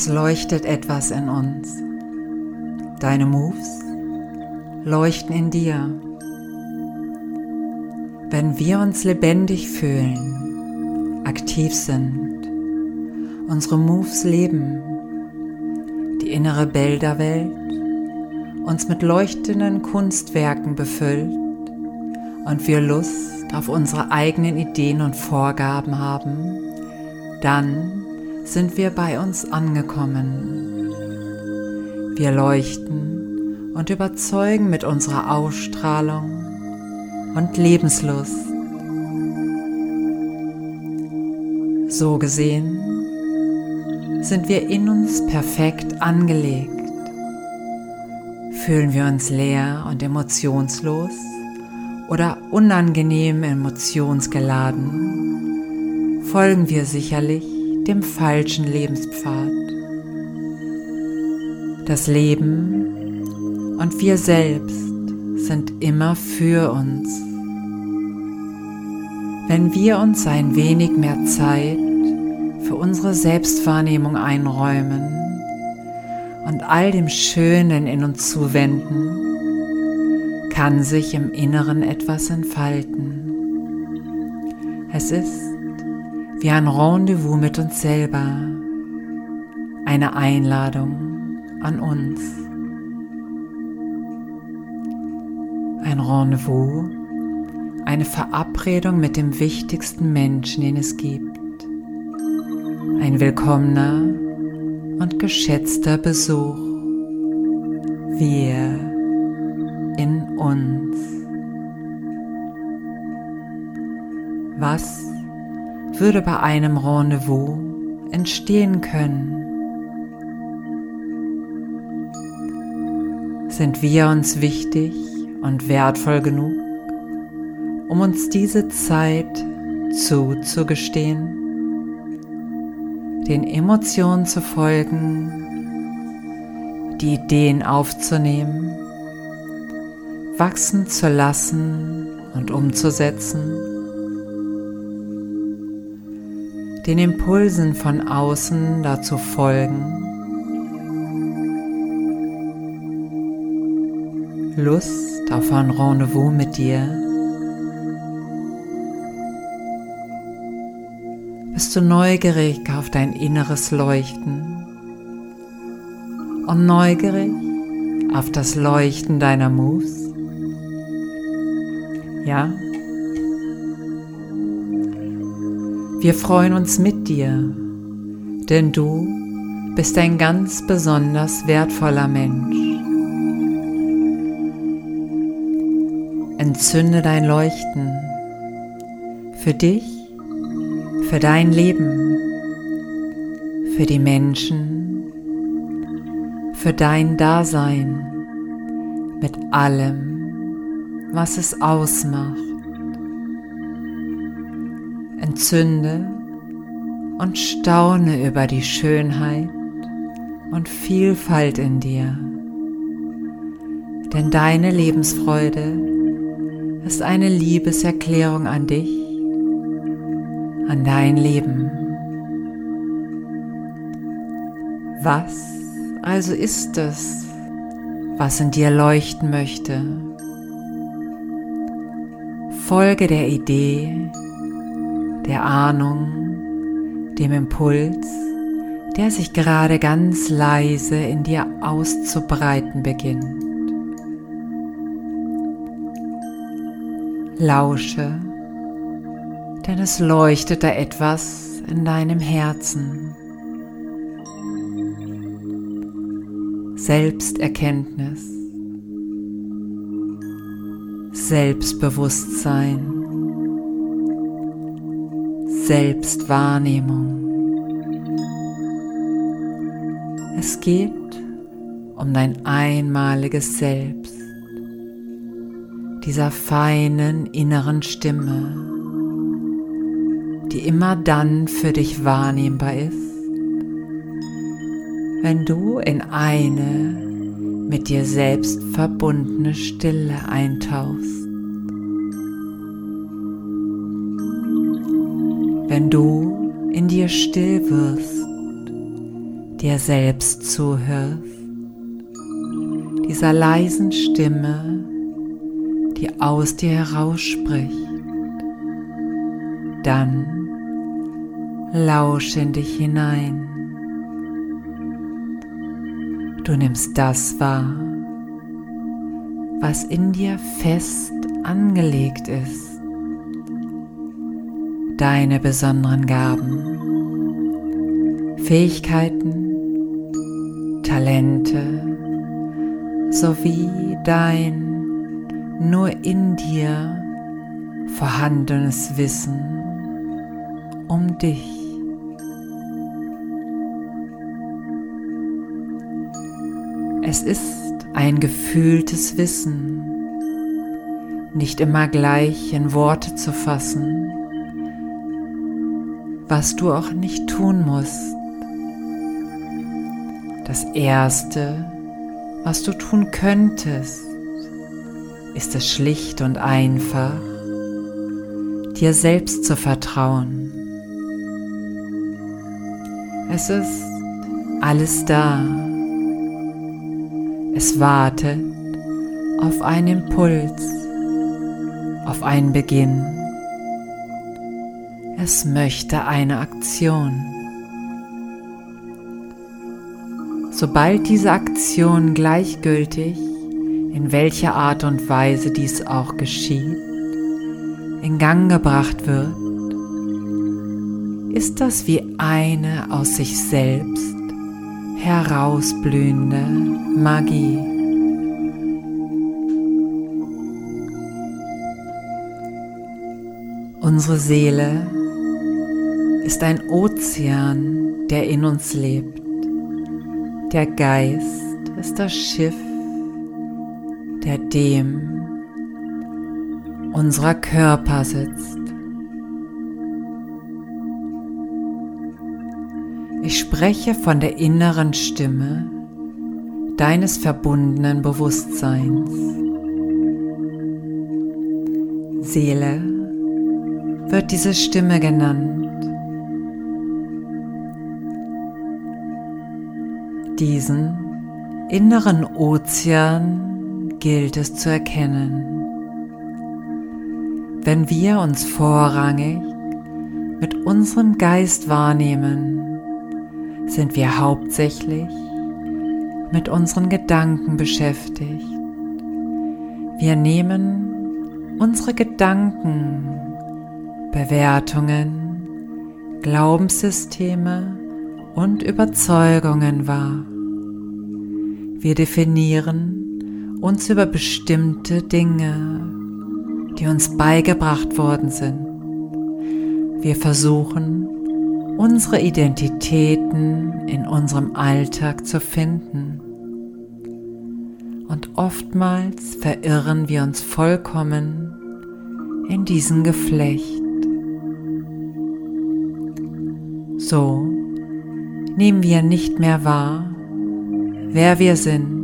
Es leuchtet etwas in uns. Deine Moves leuchten in dir. Wenn wir uns lebendig fühlen, aktiv sind, unsere Moves leben, die innere Bilderwelt uns mit leuchtenden Kunstwerken befüllt und wir Lust auf unsere eigenen Ideen und Vorgaben haben, dann sind wir bei uns angekommen. Wir leuchten und überzeugen mit unserer Ausstrahlung und Lebenslust. So gesehen sind wir in uns perfekt angelegt. Fühlen wir uns leer und emotionslos oder unangenehm emotionsgeladen, folgen wir sicherlich dem falschen Lebenspfad. Das Leben und wir selbst sind immer für uns. Wenn wir uns ein wenig mehr Zeit für unsere Selbstwahrnehmung einräumen und all dem Schönen in uns zuwenden, kann sich im Inneren etwas entfalten. Es ist wie ein Rendezvous mit uns selber, eine Einladung an uns. Ein Rendezvous, eine Verabredung mit dem wichtigsten Menschen, den es gibt. Ein willkommener und geschätzter Besuch. Wir in uns. Was würde bei einem Rendezvous entstehen können? Sind wir uns wichtig und wertvoll genug, um uns diese Zeit zuzugestehen? den Emotionen zu folgen, die Ideen aufzunehmen, wachsen zu lassen und umzusetzen, den Impulsen von außen dazu folgen, Lust auf ein Rendezvous mit dir bist du neugierig auf dein inneres Leuchten und neugierig auf das Leuchten deiner Moves? Ja? Wir freuen uns mit dir, denn du bist ein ganz besonders wertvoller Mensch. Entzünde dein Leuchten für dich für dein Leben, für die Menschen, für dein Dasein mit allem, was es ausmacht. Entzünde und staune über die Schönheit und Vielfalt in dir. Denn deine Lebensfreude ist eine Liebeserklärung an dich an dein Leben. Was also ist es, was in dir leuchten möchte? Folge der Idee, der Ahnung, dem Impuls, der sich gerade ganz leise in dir auszubreiten beginnt. Lausche denn es leuchtet da etwas in deinem Herzen. Selbsterkenntnis, Selbstbewusstsein, Selbstwahrnehmung. Es geht um dein einmaliges Selbst, dieser feinen inneren Stimme die immer dann für dich wahrnehmbar ist, wenn du in eine mit dir selbst verbundene Stille eintauchst. Wenn du in dir still wirst, dir selbst zuhörst, dieser leisen Stimme, die aus dir herausspricht, dann lausche in dich hinein. Du nimmst das wahr, was in dir fest angelegt ist, deine besonderen Gaben, Fähigkeiten, Talente sowie dein nur in dir vorhandenes Wissen um dich. Es ist ein gefühltes Wissen, nicht immer gleich in Worte zu fassen, was du auch nicht tun musst. Das Erste, was du tun könntest, ist es schlicht und einfach, dir selbst zu vertrauen. Es ist alles da es wartet auf einen Impuls, auf einen Beginn. Es möchte eine Aktion. Sobald diese Aktion gleichgültig, in welcher Art und Weise dies auch geschieht, in Gang gebracht wird, ist das wie eine aus sich selbst herausblühende Magie. Unsere Seele ist ein Ozean, der in uns lebt. Der Geist ist das Schiff, der dem unserer Körper sitzt. Ich spreche von der inneren Stimme deines verbundenen Bewusstseins. Seele wird diese Stimme genannt. Diesen inneren Ozean gilt es zu erkennen. Wenn wir uns vorrangig mit unserem Geist wahrnehmen, sind wir hauptsächlich mit unseren Gedanken beschäftigt. Wir nehmen unsere Gedanken, Bewertungen, Glaubenssysteme und Überzeugungen wahr. Wir definieren uns über bestimmte Dinge, die uns beigebracht worden sind. Wir versuchen, unsere Identitäten in unserem Alltag zu finden. Und oftmals verirren wir uns vollkommen in diesem Geflecht. So nehmen wir nicht mehr wahr, wer wir sind.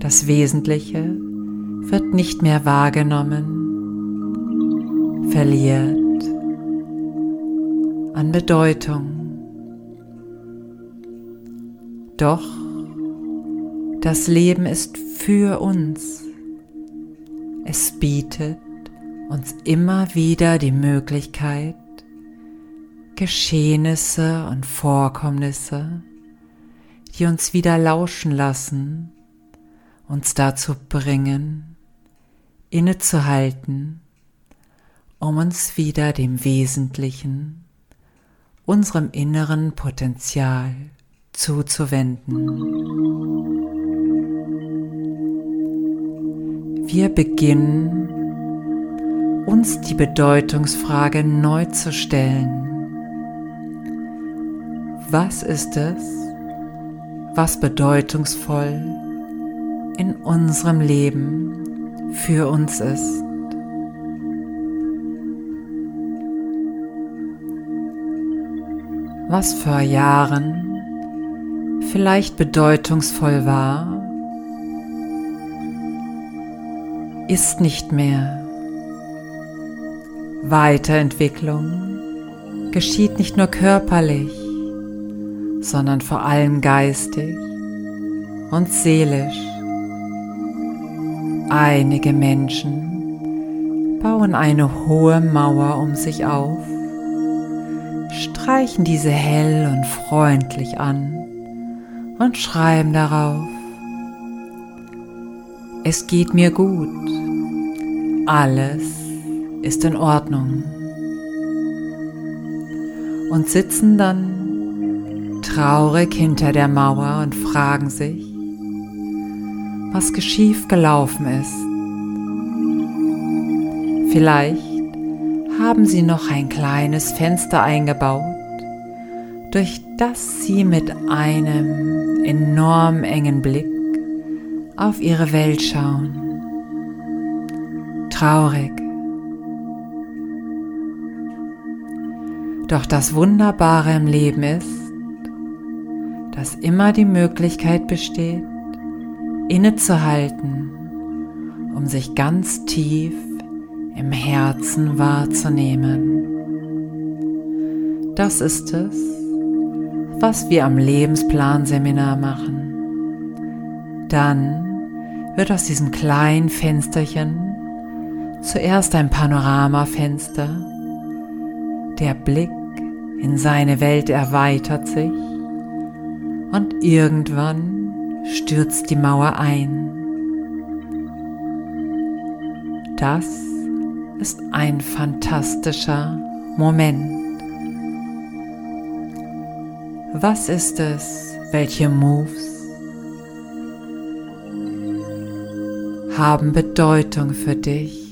Das Wesentliche wird nicht mehr wahrgenommen, verliert an Bedeutung. Doch das Leben ist für uns. Es bietet uns immer wieder die Möglichkeit, Geschehnisse und Vorkommnisse, die uns wieder lauschen lassen, uns dazu bringen, innezuhalten, um uns wieder dem Wesentlichen unserem inneren Potenzial zuzuwenden. Wir beginnen uns die Bedeutungsfrage neu zu stellen. Was ist es, was bedeutungsvoll in unserem Leben für uns ist? was vor Jahren vielleicht bedeutungsvoll war, ist nicht mehr. Weiterentwicklung geschieht nicht nur körperlich, sondern vor allem geistig und seelisch. Einige Menschen bauen eine hohe Mauer um sich auf, streichen diese hell und freundlich an und schreiben darauf, es geht mir gut, alles ist in Ordnung und sitzen dann traurig hinter der Mauer und fragen sich, was geschief gelaufen ist. Vielleicht haben sie noch ein kleines Fenster eingebaut, durch das sie mit einem enorm engen Blick auf ihre Welt schauen. Traurig. Doch das Wunderbare im Leben ist, dass immer die Möglichkeit besteht, innezuhalten, um sich ganz tief im Herzen wahrzunehmen. Das ist es, was wir am Lebensplan-Seminar machen. Dann wird aus diesem kleinen Fensterchen zuerst ein Panoramafenster. Der Blick in seine Welt erweitert sich und irgendwann stürzt die Mauer ein. Das ist ein fantastischer Moment. Was ist es? Welche Moves haben Bedeutung für dich?